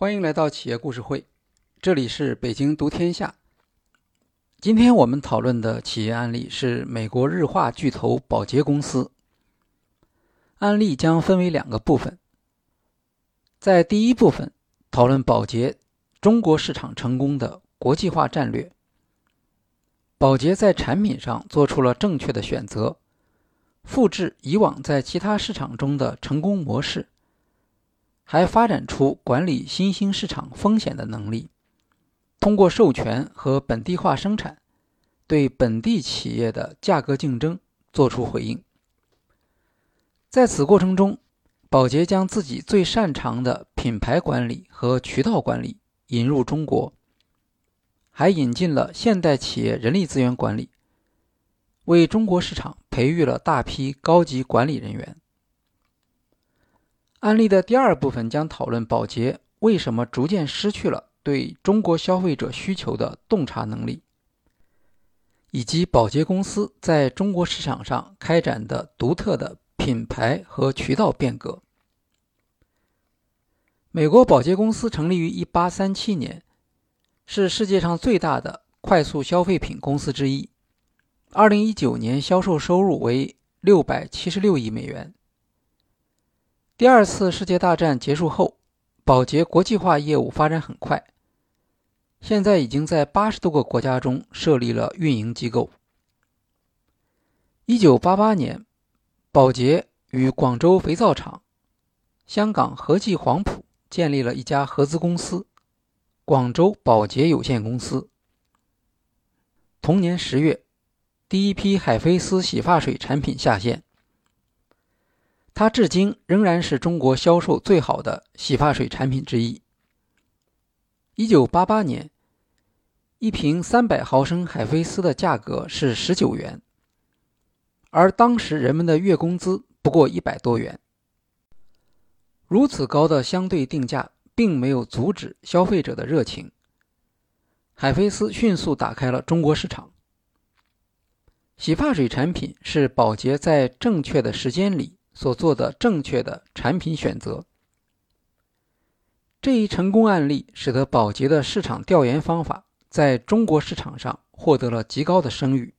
欢迎来到企业故事会，这里是北京读天下。今天我们讨论的企业案例是美国日化巨头宝洁公司。案例将分为两个部分，在第一部分讨论宝洁中国市场成功的国际化战略。宝洁在产品上做出了正确的选择，复制以往在其他市场中的成功模式。还发展出管理新兴市场风险的能力，通过授权和本地化生产，对本地企业的价格竞争作出回应。在此过程中，宝洁将自己最擅长的品牌管理和渠道管理引入中国，还引进了现代企业人力资源管理，为中国市场培育了大批高级管理人员。案例的第二部分将讨论宝洁为什么逐渐失去了对中国消费者需求的洞察能力，以及宝洁公司在中国市场上开展的独特的品牌和渠道变革。美国宝洁公司成立于1837年，是世界上最大的快速消费品公司之一。2019年销售收入为676亿美元。第二次世界大战结束后，宝洁国际化业务发展很快，现在已经在八十多个国家中设立了运营机构。一九八八年，宝洁与广州肥皂厂、香港和记黄埔建立了一家合资公司——广州宝洁有限公司。同年十月，第一批海飞丝洗发水产品下线。它至今仍然是中国销售最好的洗发水产品之一。一九八八年，一瓶三百毫升海飞丝的价格是十九元，而当时人们的月工资不过一百多元。如此高的相对定价，并没有阻止消费者的热情。海飞丝迅速打开了中国市场。洗发水产品是宝洁在正确的时间里。所做的正确的产品选择，这一成功案例使得宝洁的市场调研方法在中国市场上获得了极高的声誉。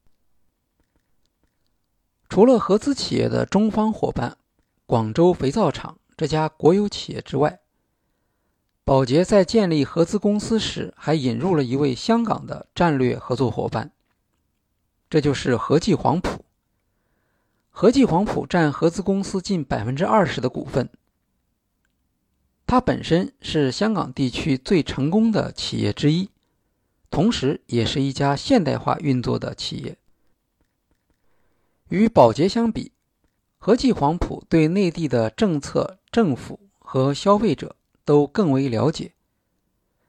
除了合资企业的中方伙伴广州肥皂厂这家国有企业之外，宝洁在建立合资公司时还引入了一位香港的战略合作伙伴，这就是和记黄埔。和记黄埔占合资公司近百分之二十的股份，它本身是香港地区最成功的企业之一，同时也是一家现代化运作的企业。与宝洁相比，和记黄埔对内地的政策、政府和消费者都更为了解，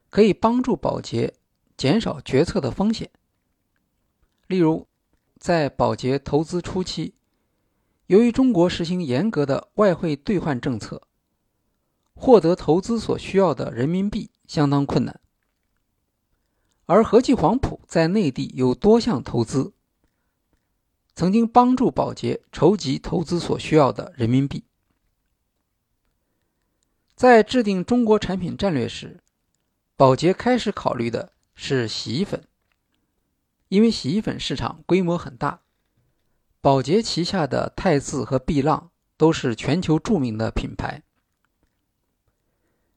可以帮助宝洁减少决策的风险。例如，在宝洁投资初期。由于中国实行严格的外汇兑换政策，获得投资所需要的人民币相当困难。而和记黄埔在内地有多项投资，曾经帮助宝洁筹集投资所需要的人民币。在制定中国产品战略时，宝洁开始考虑的是洗衣粉，因为洗衣粉市场规模很大。宝洁旗下的汰渍和碧浪都是全球著名的品牌。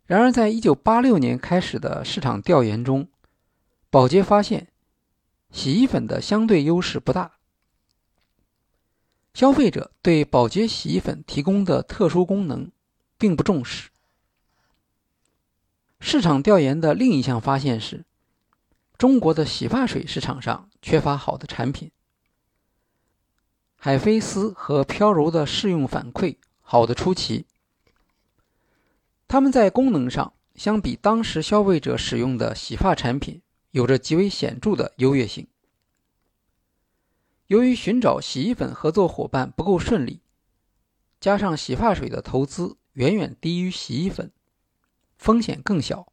然而，在一九八六年开始的市场调研中，宝洁发现洗衣粉的相对优势不大。消费者对宝洁洗衣粉提供的特殊功能并不重视。市场调研的另一项发现是，中国的洗发水市场上缺乏好的产品。海飞丝和飘柔的试用反馈好的出奇，它们在功能上相比当时消费者使用的洗发产品有着极为显著的优越性。由于寻找洗衣粉合作伙伴不够顺利，加上洗发水的投资远远低于洗衣粉，风险更小，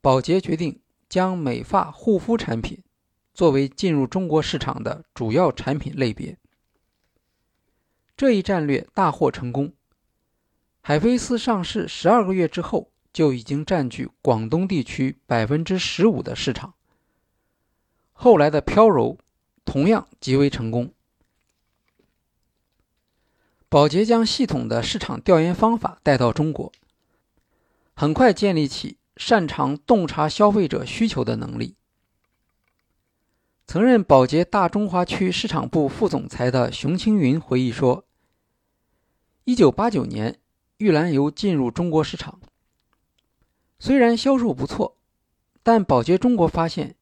宝洁决定将美发护肤产品。作为进入中国市场的主要产品类别，这一战略大获成功。海飞丝上市十二个月之后就已经占据广东地区百分之十五的市场。后来的飘柔同样极为成功。宝洁将系统的市场调研方法带到中国，很快建立起擅长洞察消费者需求的能力。曾任宝洁大中华区市场部副总裁的熊青云回忆说：“一九八九年，玉兰油进入中国市场，虽然销售不错，但宝洁中国发现，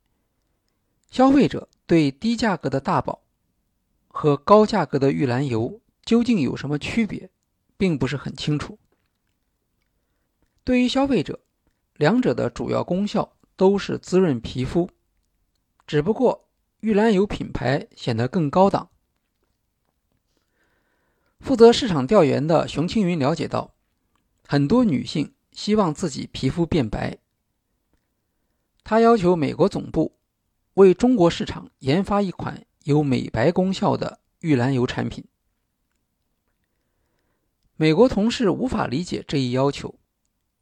消费者对低价格的大宝和高价格的玉兰油究竟有什么区别，并不是很清楚。对于消费者，两者的主要功效都是滋润皮肤，只不过。”玉兰油品牌显得更高档。负责市场调研的熊青云了解到，很多女性希望自己皮肤变白。他要求美国总部为中国市场研发一款有美白功效的玉兰油产品。美国同事无法理解这一要求，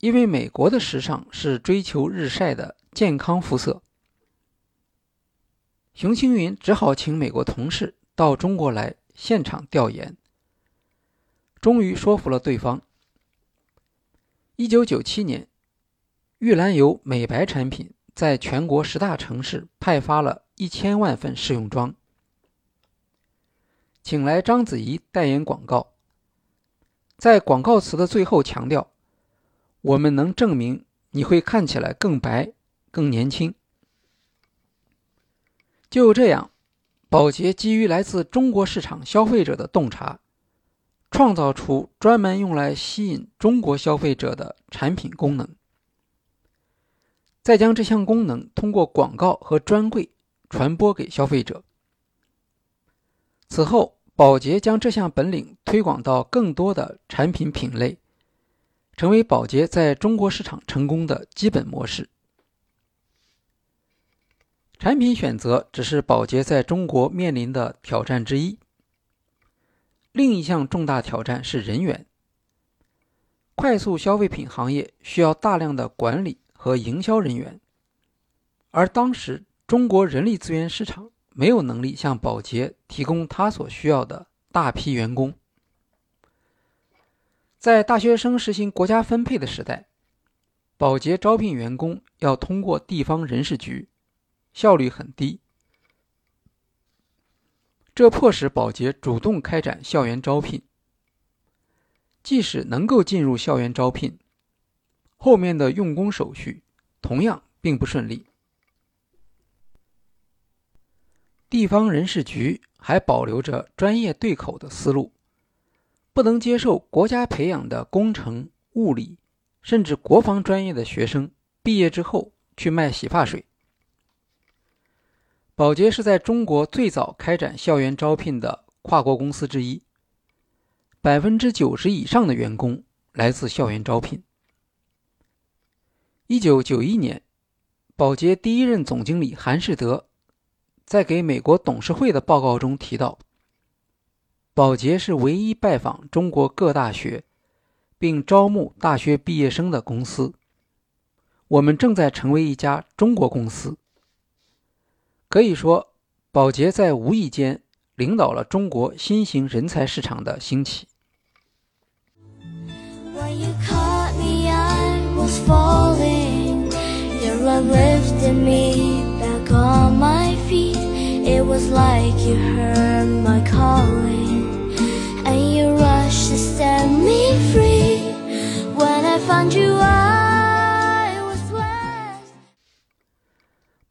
因为美国的时尚是追求日晒的健康肤色。熊青云只好请美国同事到中国来现场调研，终于说服了对方。一九九七年，玉兰油美白产品在全国十大城市派发了一千万份试用装，请来章子怡代言广告，在广告词的最后强调：“我们能证明你会看起来更白、更年轻。”就这样，宝洁基于来自中国市场消费者的洞察，创造出专门用来吸引中国消费者的产品功能，再将这项功能通过广告和专柜传播给消费者。此后，宝洁将这项本领推广到更多的产品品类，成为宝洁在中国市场成功的基本模式。产品选择只是宝洁在中国面临的挑战之一。另一项重大挑战是人员。快速消费品行业需要大量的管理和营销人员，而当时中国人力资源市场没有能力向宝洁提供他所需要的大批员工。在大学生实行国家分配的时代，宝洁招聘员工要通过地方人事局。效率很低，这迫使宝洁主动开展校园招聘。即使能够进入校园招聘，后面的用工手续同样并不顺利。地方人事局还保留着专业对口的思路，不能接受国家培养的工程、物理，甚至国防专业的学生毕业之后去卖洗发水。宝洁是在中国最早开展校园招聘的跨国公司之一，百分之九十以上的员工来自校园招聘。一九九一年，宝洁第一任总经理韩世德在给美国董事会的报告中提到，宝洁是唯一拜访中国各大学并招募大学毕业生的公司。我们正在成为一家中国公司。可以说，宝洁在无意间领导了中国新型人才市场的兴起。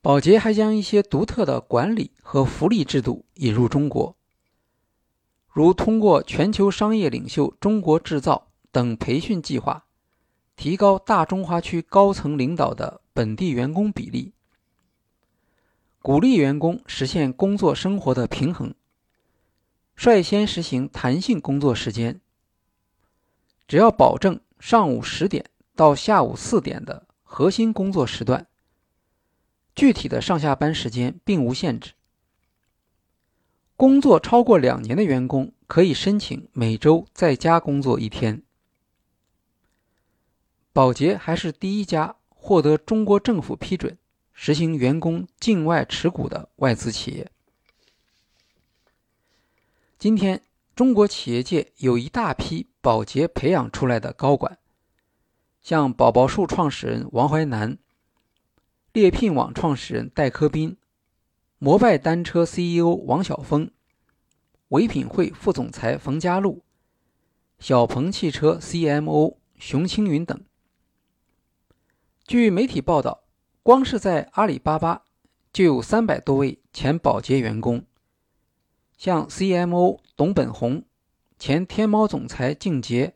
宝洁还将一些独特的管理和福利制度引入中国，如通过全球商业领袖中国制造等培训计划，提高大中华区高层领导的本地员工比例，鼓励员工实现工作生活的平衡，率先实行弹性工作时间，只要保证上午十点到下午四点的核心工作时段。具体的上下班时间并无限制。工作超过两年的员工可以申请每周在家工作一天。宝洁还是第一家获得中国政府批准实行员工境外持股的外资企业。今天，中国企业界有一大批宝洁培养出来的高管，像宝宝树创始人王怀南、猎聘网创始人戴科斌、摩拜单车 CEO 王晓峰、唯品会副总裁冯佳璐、小鹏汽车 CMO 熊青云等。据媒体报道，光是在阿里巴巴就有三百多位前保洁员工。像 CMO 董本红、前天猫总裁静杰、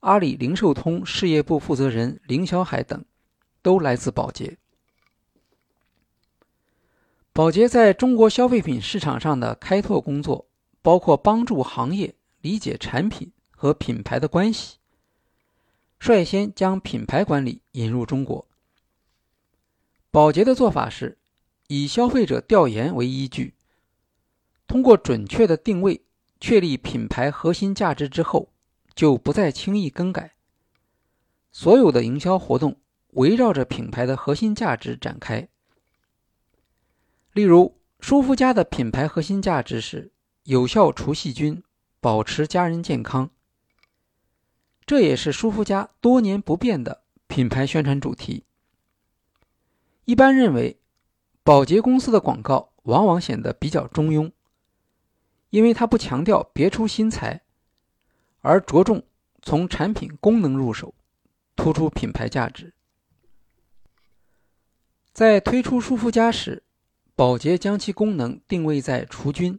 阿里零售通事业部负责人林小海等，都来自保洁。宝洁在中国消费品市场上的开拓工作，包括帮助行业理解产品和品牌的关系，率先将品牌管理引入中国。宝洁的做法是，以消费者调研为依据。通过准确的定位，确立品牌核心价值之后，就不再轻易更改。所有的营销活动围绕着品牌的核心价值展开。例如，舒肤佳的品牌核心价值是有效除细菌，保持家人健康。这也是舒肤佳多年不变的品牌宣传主题。一般认为，保洁公司的广告往往显得比较中庸。因为它不强调别出心裁，而着重从产品功能入手，突出品牌价值。在推出舒肤佳时，宝洁将其功能定位在除菌。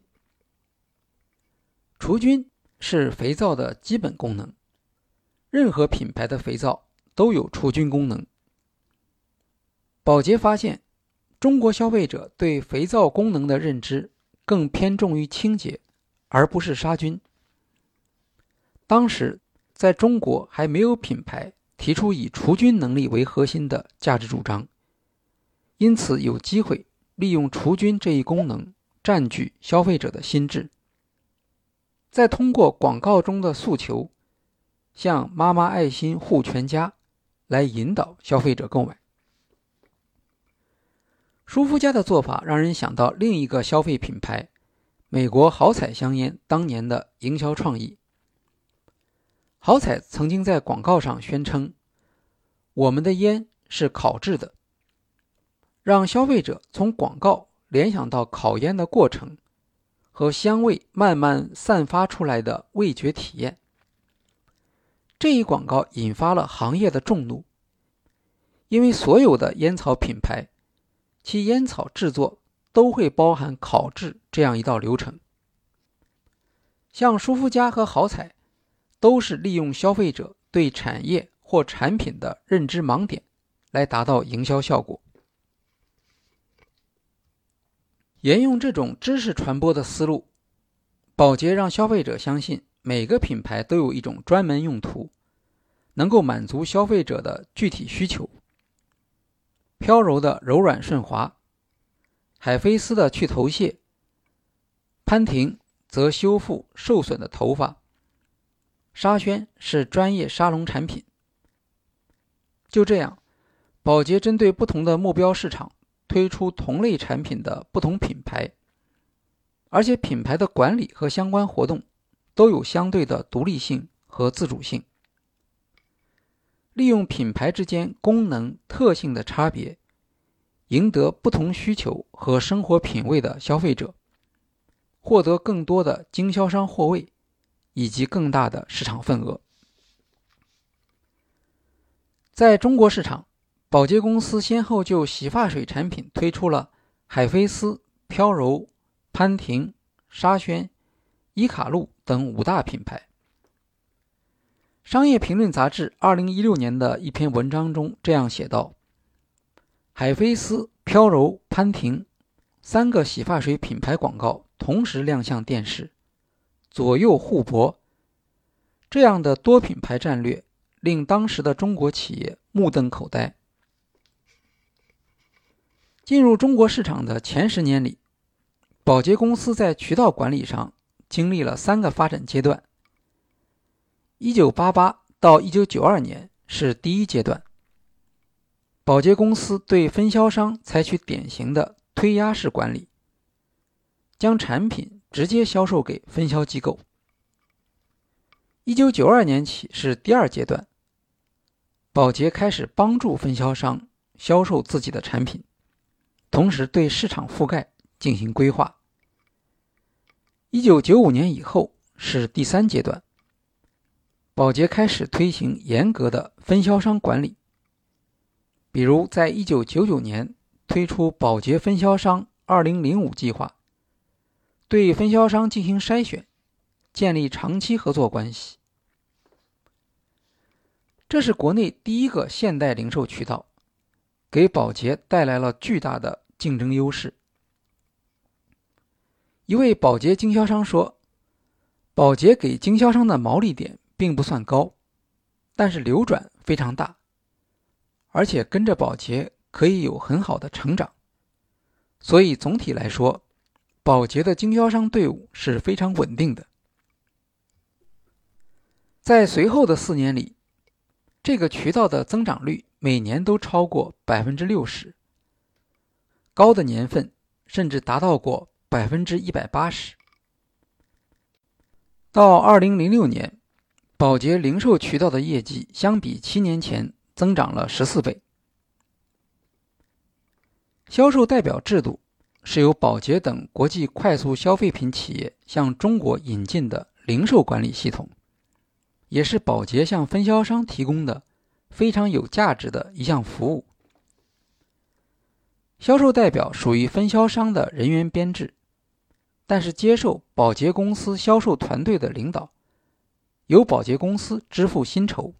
除菌是肥皂的基本功能，任何品牌的肥皂都有除菌功能。宝洁发现，中国消费者对肥皂功能的认知更偏重于清洁。而不是杀菌。当时在中国还没有品牌提出以除菌能力为核心的价值主张，因此有机会利用除菌这一功能占据消费者的心智，再通过广告中的诉求，向“妈妈爱心护全家”来引导消费者购买。舒肤佳的做法让人想到另一个消费品牌。美国好彩香烟当年的营销创意，好彩曾经在广告上宣称：“我们的烟是烤制的”，让消费者从广告联想到烤烟的过程和香味慢慢散发出来的味觉体验。这一广告引发了行业的众怒，因为所有的烟草品牌，其烟草制作。都会包含烤制这样一道流程，像舒肤佳和好彩，都是利用消费者对产业或产品的认知盲点，来达到营销效果。沿用这种知识传播的思路，宝洁让消费者相信每个品牌都有一种专门用途，能够满足消费者的具体需求。飘柔的柔软顺滑。海飞丝的去头屑，潘婷则修复受损的头发，沙宣是专业沙龙产品。就这样，宝洁针对不同的目标市场推出同类产品的不同品牌，而且品牌的管理和相关活动都有相对的独立性和自主性，利用品牌之间功能特性的差别。赢得不同需求和生活品味的消费者，获得更多的经销商货位，以及更大的市场份额。在中国市场，宝洁公司先后就洗发水产品推出了海飞丝、飘柔、潘婷、沙宣、伊卡璐等五大品牌。商业评论杂志二零一六年的一篇文章中这样写道。海飞丝、飘柔、潘婷三个洗发水品牌广告同时亮相电视，左右互搏。这样的多品牌战略令当时的中国企业目瞪口呆。进入中国市场的前十年里，宝洁公司在渠道管理上经历了三个发展阶段。一九八八到一九九二年是第一阶段。宝洁公司对分销商采取典型的推压式管理，将产品直接销售给分销机构。一九九二年起是第二阶段，宝洁开始帮助分销商销售自己的产品，同时对市场覆盖进行规划。一九九五年以后是第三阶段，宝洁开始推行严格的分销商管理。比如，在一九九九年推出宝洁分销商二零零五计划，对分销商进行筛选，建立长期合作关系。这是国内第一个现代零售渠道，给宝洁带来了巨大的竞争优势。一位保洁经销商说：“保洁给经销商的毛利点并不算高，但是流转非常大。”而且跟着保洁可以有很好的成长，所以总体来说，保洁的经销商队伍是非常稳定的。在随后的四年里，这个渠道的增长率每年都超过百分之六十，高的年份甚至达到过百分之一百八十。到二零零六年，保洁零售渠道的业绩相比七年前。增长了十四倍。销售代表制度是由宝洁等国际快速消费品企业向中国引进的零售管理系统，也是宝洁向分销商提供的非常有价值的一项服务。销售代表属于分销商的人员编制，但是接受宝洁公司销售团队的领导，由宝洁公司支付薪酬。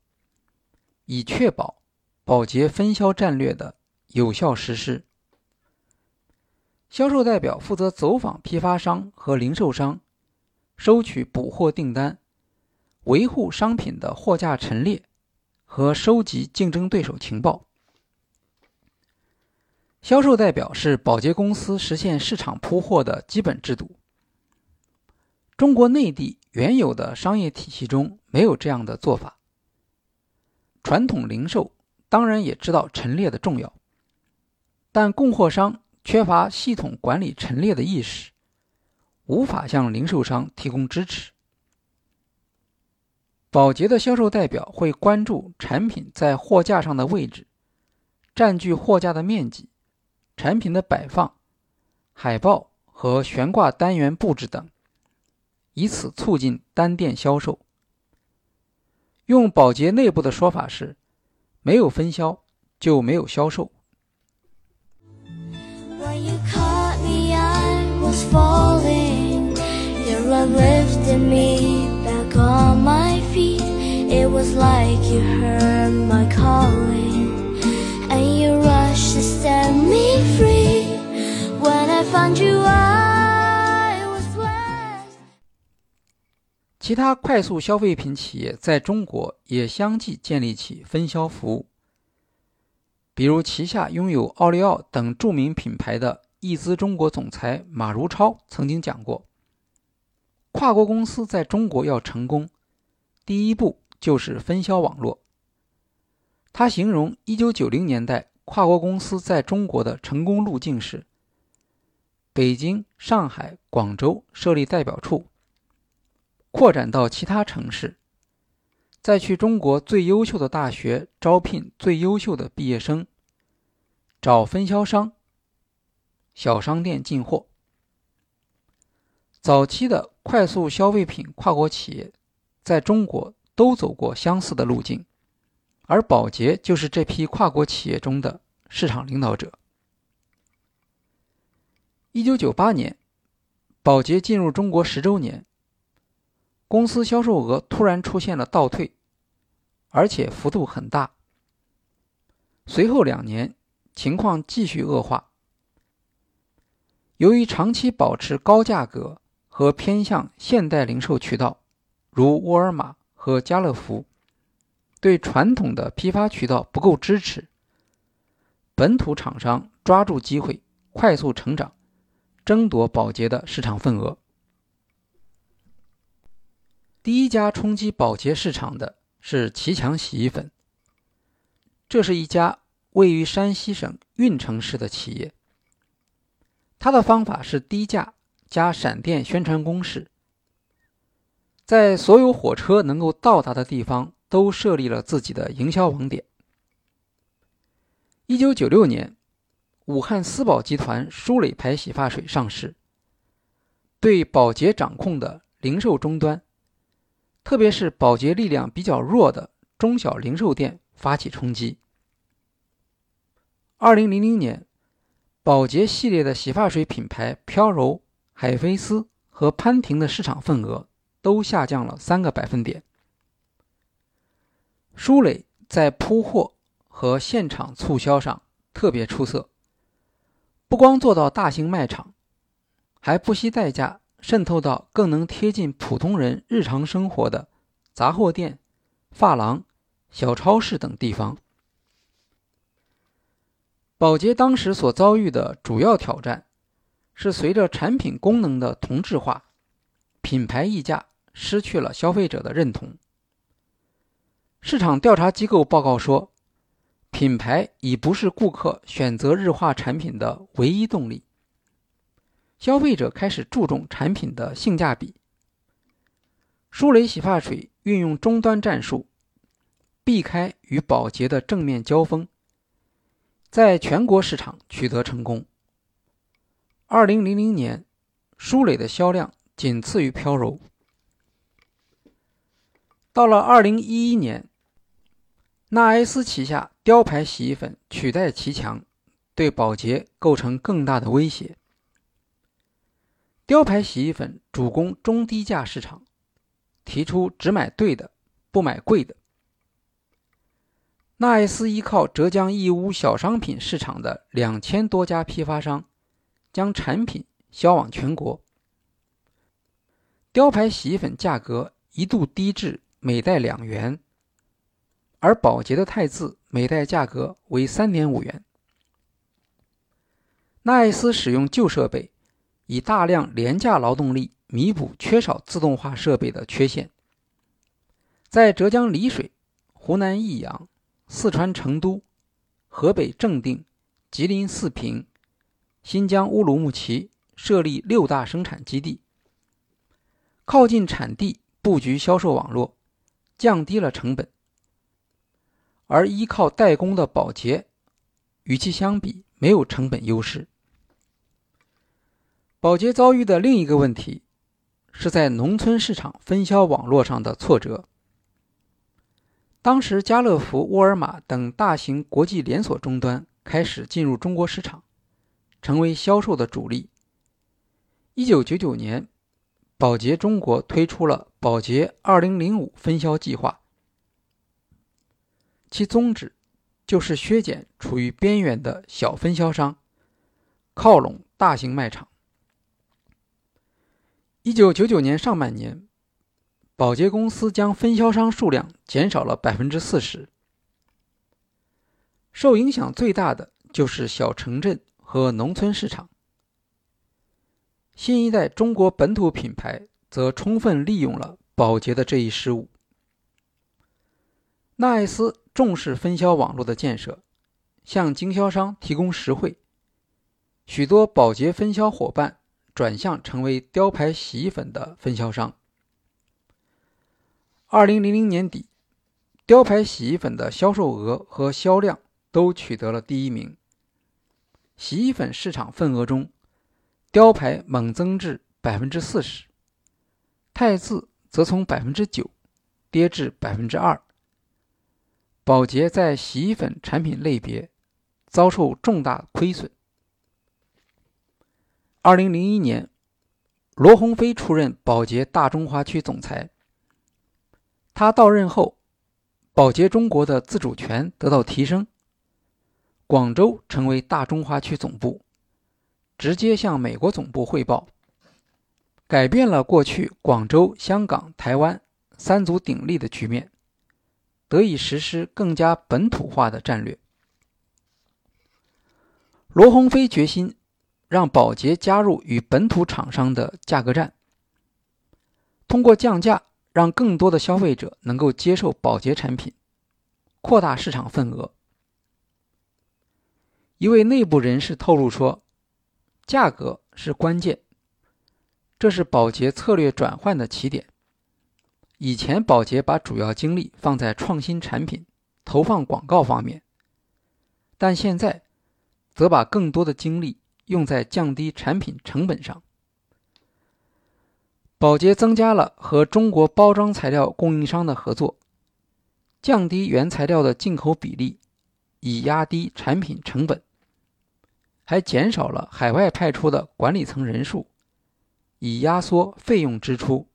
以确保保洁分销战略的有效实施。销售代表负责走访批发商和零售商，收取补货订单，维护商品的货架陈列和收集竞争对手情报。销售代表是保洁公司实现市场铺货的基本制度。中国内地原有的商业体系中没有这样的做法。传统零售当然也知道陈列的重要，但供货商缺乏系统管理陈列的意识，无法向零售商提供支持。保洁的销售代表会关注产品在货架上的位置、占据货架的面积、产品的摆放、海报和悬挂单元布置等，以此促进单店销售。用保洁内部的说法是，没有分销就没有销售。其他快速消费品企业在中国也相继建立起分销服务，比如旗下拥有奥利奥等著名品牌的易资中国总裁马如超曾经讲过：“跨国公司在中国要成功，第一步就是分销网络。”他形容1990年代跨国公司在中国的成功路径是：北京、上海、广州设立代表处。扩展到其他城市，再去中国最优秀的大学招聘最优秀的毕业生，找分销商、小商店进货。早期的快速消费品跨国企业在中国都走过相似的路径，而宝洁就是这批跨国企业中的市场领导者。一九九八年，宝洁进入中国十周年。公司销售额突然出现了倒退，而且幅度很大。随后两年情况继续恶化。由于长期保持高价格和偏向现代零售渠道，如沃尔玛和家乐福，对传统的批发渠道不够支持，本土厂商抓住机会快速成长，争夺保洁的市场份额。第一家冲击保洁市场的是奇强洗衣粉。这是一家位于山西省运城市的企业。它的方法是低价加闪电宣传攻势，在所有火车能够到达的地方都设立了自己的营销网点。一九九六年，武汉思宝集团舒蕾牌洗发水上市，对宝洁掌控的零售终端，特别是宝洁力量比较弱的中小零售店发起冲击。二零零零年，宝洁系列的洗发水品牌飘柔、海飞丝和潘婷的市场份额都下降了三个百分点。舒蕾在铺货。和现场促销上特别出色，不光做到大型卖场，还不惜代价渗透到更能贴近普通人日常生活的杂货店、发廊、小超市等地方。宝洁当时所遭遇的主要挑战是，随着产品功能的同质化，品牌溢价失去了消费者的认同。市场调查机构报告说。品牌已不是顾客选择日化产品的唯一动力。消费者开始注重产品的性价比。舒蕾洗发水运用终端战术，避开与宝洁的正面交锋，在全国市场取得成功。二零零零年，舒蕾的销量仅次于飘柔。到了二零一一年。纳埃斯旗下雕牌洗衣粉取代其强，对宝洁构成更大的威胁。雕牌洗衣粉主攻中低价市场，提出只买对的，不买贵的。纳埃斯依靠浙江义乌小商品市场的两千多家批发商，将产品销往全国。雕牌洗衣粉价格一度低至每袋两元。而宝洁的汰渍每袋价格为三点五元。纳爱斯使用旧设备，以大量廉价劳动力弥补缺少自动化设备的缺陷。在浙江丽水、湖南益阳、四川成都、河北正定、吉林四平、新疆乌鲁木齐设立六大生产基地，靠近产地布局销售网络，降低了成本。而依靠代工的宝洁，与其相比没有成本优势。宝洁遭遇的另一个问题，是在农村市场分销网络上的挫折。当时，家乐福、沃尔玛等大型国际连锁终端开始进入中国市场，成为销售的主力。一九九九年，宝洁中国推出了“宝洁二零零五”分销计划。其宗旨就是削减处于边缘的小分销商，靠拢大型卖场。一九九九年上半年，保洁公司将分销商数量减少了百分之四十。受影响最大的就是小城镇和农村市场。新一代中国本土品牌则充分利用了保洁的这一失误。纳爱斯。重视分销网络的建设，向经销商提供实惠。许多宝洁分销伙伴转向成为雕牌洗衣粉的分销商。二零零零年底，雕牌洗衣粉的销售额和销量都取得了第一名。洗衣粉市场份额中，雕牌猛增至百分之四十，汰渍则从百分之九跌至百分之二。宝洁在洗衣粉产品类别遭受重大亏损。二零零一年，罗鸿飞出任宝洁大中华区总裁。他到任后，宝洁中国的自主权得到提升，广州成为大中华区总部，直接向美国总部汇报，改变了过去广州、香港、台湾三足鼎立的局面。得以实施更加本土化的战略。罗鸿飞决心让宝洁加入与本土厂商的价格战，通过降价让更多的消费者能够接受宝洁产品，扩大市场份额。一位内部人士透露说：“价格是关键，这是宝洁策略转换的起点。以前宝洁把主要精力放在创新产品、投放广告方面，但现在则把更多的精力用在降低产品成本上。宝洁增加了和中国包装材料供应商的合作，降低原材料的进口比例，以压低产品成本。”还减少了海外派出的管理层人数，以压缩费用支出。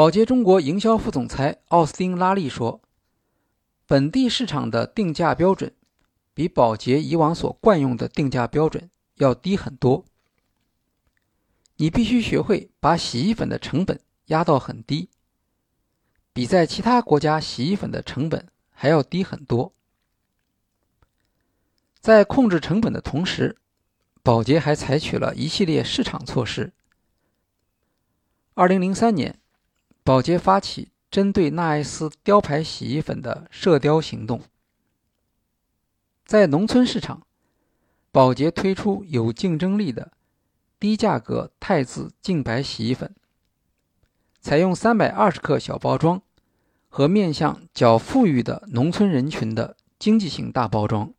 宝洁中国营销副总裁奥斯汀·拉利说：“本地市场的定价标准比宝洁以往所惯用的定价标准要低很多。你必须学会把洗衣粉的成本压到很低，比在其他国家洗衣粉的成本还要低很多。”在控制成本的同时，宝洁还采取了一系列市场措施。二零零三年，宝洁发起针对纳爱斯雕牌洗衣粉的射雕行动。在农村市场，宝洁推出有竞争力的低价格汰渍净白洗衣粉，采用三百二十克小包装和面向较富裕的农村人群的经济型大包装。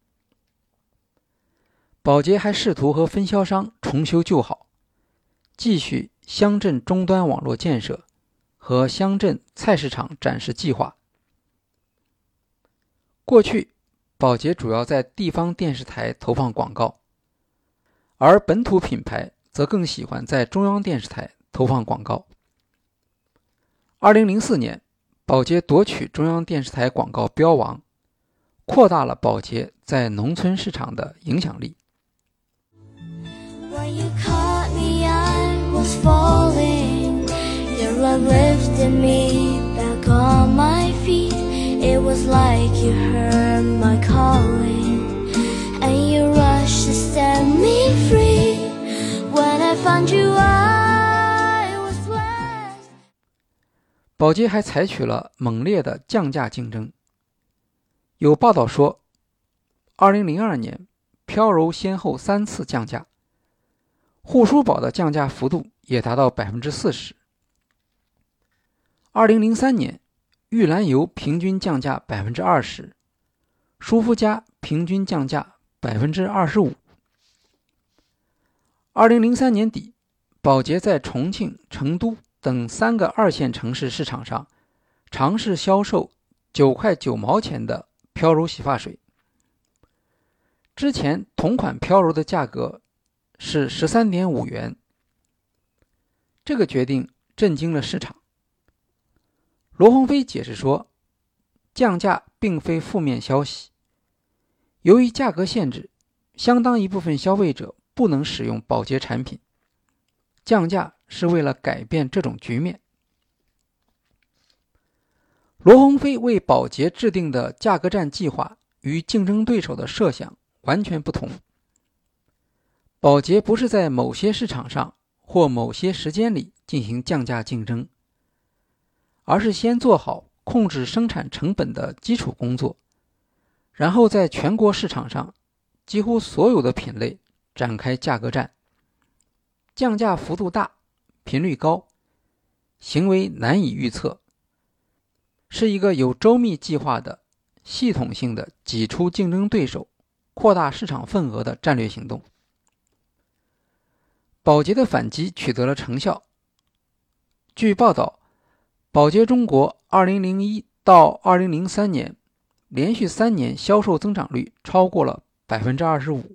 宝洁还试图和分销商重修旧好，继续乡镇终端网络建设和乡镇菜市场展示计划。过去，宝洁主要在地方电视台投放广告，而本土品牌则更喜欢在中央电视台投放广告。二零零四年，宝洁夺取中央电视台广告标王，扩大了宝洁在农村市场的影响力。You rushed to set me free when i found you i was blessed 宝洁还采取了猛烈的降价竞争。有报道说，二零零二年，飘柔先后三次降价。护舒宝的降价幅度也达到百分之四十。二零零三年，玉兰油平均降价百分之二十，舒肤佳平均降价百分之二十五。二零零三年底，宝洁在重庆、成都等三个二线城市市场上尝试销售九块九毛钱的飘柔洗发水。之前同款飘柔的价格。是十三点五元。这个决定震惊了市场。罗鸿飞解释说，降价并非负面消息。由于价格限制，相当一部分消费者不能使用保洁产品。降价是为了改变这种局面。罗鸿飞为保洁制定的价格战计划与竞争对手的设想完全不同。保洁不是在某些市场上或某些时间里进行降价竞争，而是先做好控制生产成本的基础工作，然后在全国市场上几乎所有的品类展开价格战。降价幅度大，频率高，行为难以预测，是一个有周密计划的、系统性的挤出竞争对手、扩大市场份额的战略行动。宝洁的反击取得了成效。据报道，宝洁中国2001到2003年连续三年销售增长率超过了25%，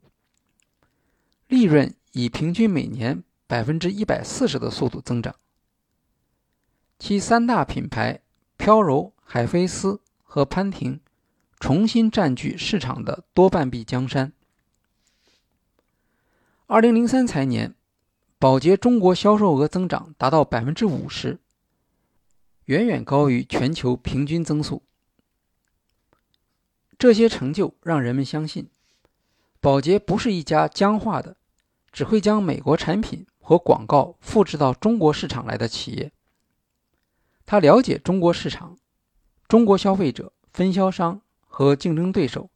利润以平均每年140%的速度增长。其三大品牌飘柔、海飞丝和潘婷重新占据市场的多半壁江山。2003财年。宝洁中国销售额增长达到百分之五十，远远高于全球平均增速。这些成就让人们相信，宝洁不是一家僵化的、只会将美国产品和广告复制到中国市场来的企业。他了解中国市场、中国消费者、分销商和竞争对手，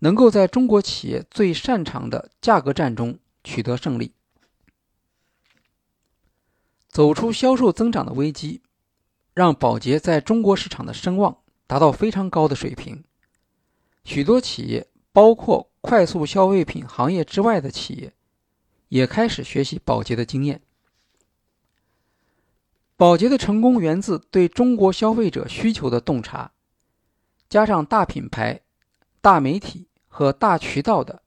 能够在中国企业最擅长的价格战中取得胜利，走出销售增长的危机，让宝洁在中国市场的声望达到非常高的水平。许多企业，包括快速消费品行业之外的企业，也开始学习宝洁的经验。宝洁的成功源自对中国消费者需求的洞察，加上大品牌、大媒体和大渠道的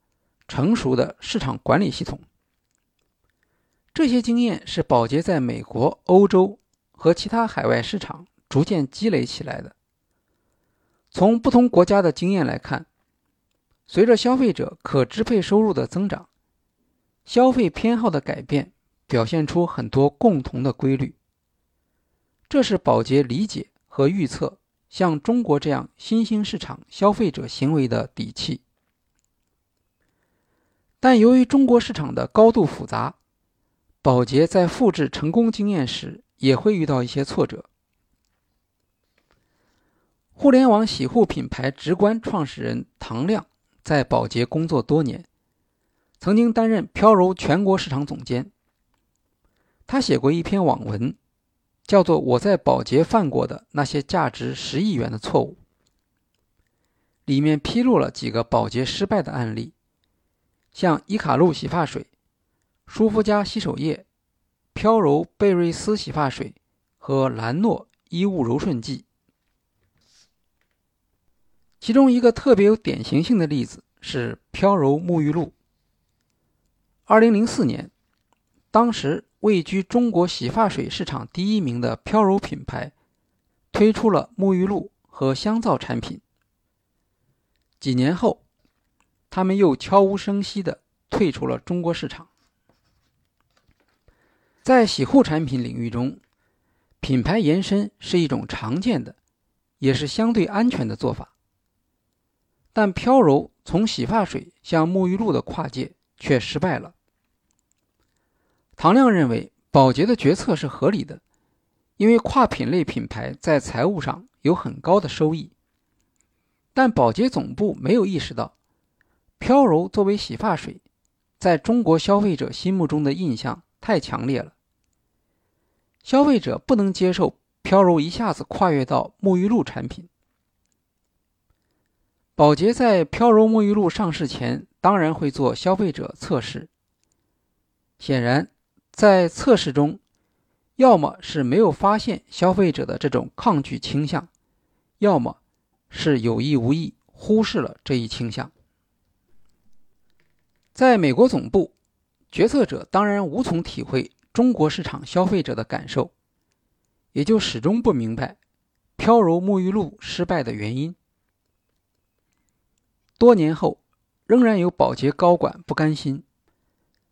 成熟的市场管理系统。这些经验是宝洁在美国、欧洲和其他海外市场逐渐积累起来的。从不同国家的经验来看，随着消费者可支配收入的增长，消费偏好的改变表现出很多共同的规律。这是宝洁理解和预测像中国这样新兴市场消费者行为的底气。但由于中国市场的高度复杂，宝洁在复制成功经验时也会遇到一些挫折。互联网洗护品牌直观创始人唐亮在宝洁工作多年，曾经担任飘柔全国市场总监。他写过一篇网文。叫做我在宝洁犯过的那些价值十亿元的错误，里面披露了几个保洁失败的案例，像伊卡露洗发水、舒肤佳洗手液、飘柔贝瑞斯洗发水和兰诺衣物柔顺剂。其中一个特别有典型性的例子是飘柔沐浴露。二零零四年，当时。位居中国洗发水市场第一名的飘柔品牌，推出了沐浴露和香皂产品。几年后，他们又悄无声息地退出了中国市场。在洗护产品领域中，品牌延伸是一种常见的，也是相对安全的做法。但飘柔从洗发水向沐浴露的跨界却失败了。唐亮认为，宝洁的决策是合理的，因为跨品类品牌在财务上有很高的收益。但宝洁总部没有意识到，飘柔作为洗发水，在中国消费者心目中的印象太强烈了。消费者不能接受飘柔一下子跨越到沐浴露产品。宝洁在飘柔沐浴露上市前，当然会做消费者测试。显然。在测试中，要么是没有发现消费者的这种抗拒倾向，要么是有意无意忽视了这一倾向。在美国总部，决策者当然无从体会中国市场消费者的感受，也就始终不明白飘柔沐浴露失败的原因。多年后，仍然有保洁高管不甘心，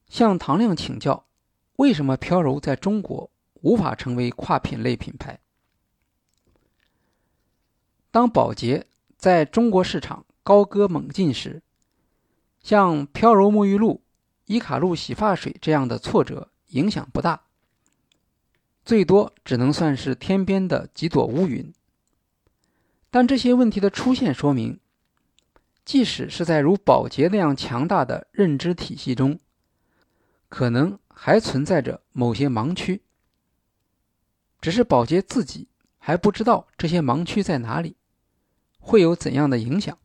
向唐亮请教。为什么飘柔在中国无法成为跨品类品牌？当保洁在中国市场高歌猛进时，像飘柔沐浴露、伊卡露洗发水这样的挫折影响不大，最多只能算是天边的几朵乌云。但这些问题的出现说明，即使是在如宝洁那样强大的认知体系中，可能。还存在着某些盲区，只是宝洁自己还不知道这些盲区在哪里，会有怎样的影响。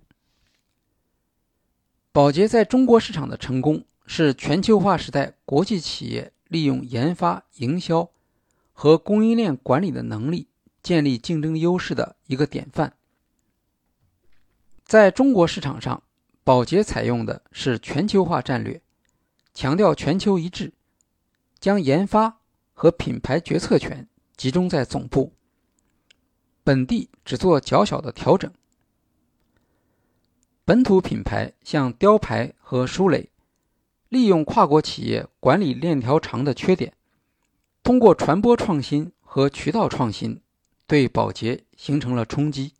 宝洁在中国市场的成功，是全球化时代国际企业利用研发、营销和供应链管理的能力建立竞争优势的一个典范。在中国市场上，宝洁采用的是全球化战略，强调全球一致。将研发和品牌决策权集中在总部，本地只做较小的调整。本土品牌像雕牌和舒蕾，利用跨国企业管理链条长的缺点，通过传播创新和渠道创新，对宝洁形成了冲击。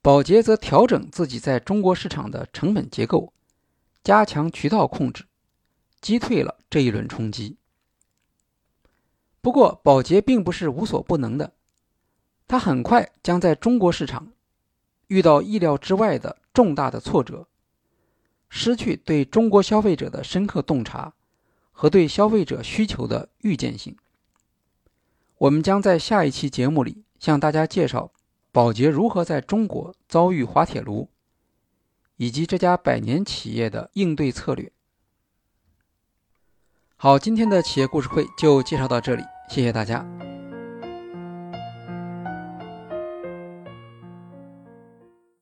宝洁则调整自己在中国市场的成本结构，加强渠道控制。击退了这一轮冲击。不过，宝洁并不是无所不能的，它很快将在中国市场遇到意料之外的重大的挫折，失去对中国消费者的深刻洞察和对消费者需求的预见性。我们将在下一期节目里向大家介绍宝洁如何在中国遭遇滑铁卢，以及这家百年企业的应对策略。好，今天的企业故事会就介绍到这里，谢谢大家。